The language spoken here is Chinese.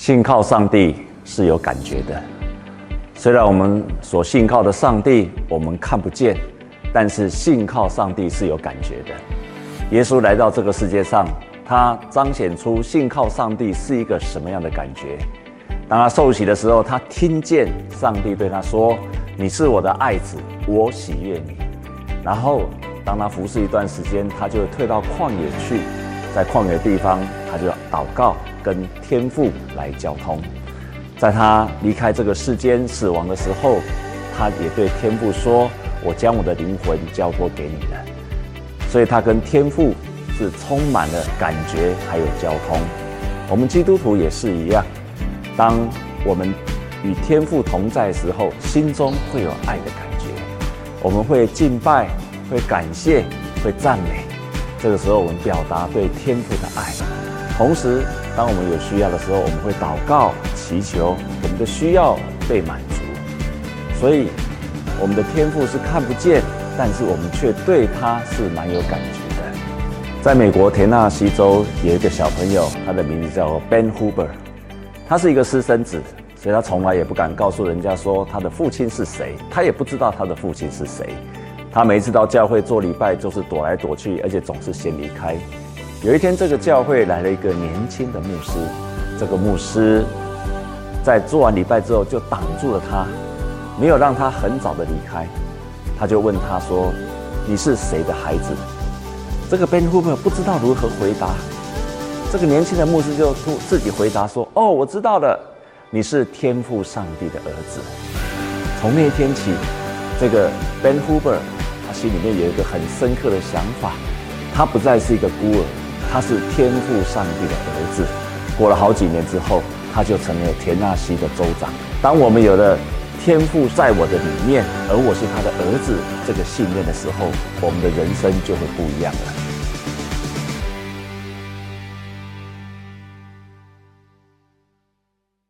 信靠上帝是有感觉的，虽然我们所信靠的上帝我们看不见，但是信靠上帝是有感觉的。耶稣来到这个世界上，他彰显出信靠上帝是一个什么样的感觉。当他受洗的时候，他听见上帝对他说：“你是我的爱子，我喜悦你。”然后当他服侍一段时间，他就退到旷野去，在旷野地方，他就祷告。跟天父来交通，在他离开这个世间死亡的时候，他也对天父说：“我将我的灵魂交托给你了。”所以，他跟天父是充满了感觉，还有交通。我们基督徒也是一样，当我们与天父同在的时候，心中会有爱的感觉，我们会敬拜，会感谢，会赞美。这个时候，我们表达对天父的爱，同时。当我们有需要的时候，我们会祷告、祈求我们的需要被满足。所以，我们的天赋是看不见，但是我们却对他是蛮有感觉的。在美国田纳西州有一个小朋友，他的名字叫 Ben Huber，他是一个私生子，所以他从来也不敢告诉人家说他的父亲是谁，他也不知道他的父亲是谁。他每次到教会做礼拜，就是躲来躲去，而且总是先离开。有一天，这个教会来了一个年轻的牧师。这个牧师在做完礼拜之后，就挡住了他，没有让他很早的离开。他就问他说：“你是谁的孩子？”这个 Ben Hooper 不知道如何回答。这个年轻的牧师就自己回答说：“哦，我知道了，你是天父上帝的儿子。”从那一天起，这个 Ben Hooper 他心里面有一个很深刻的想法，他不再是一个孤儿。他是天赋上帝的儿子。过了好几年之后，他就成了田纳西的州长。当我们有了天赋在我的里面，而我是他的儿子这个信念的时候，我们的人生就会不一样了。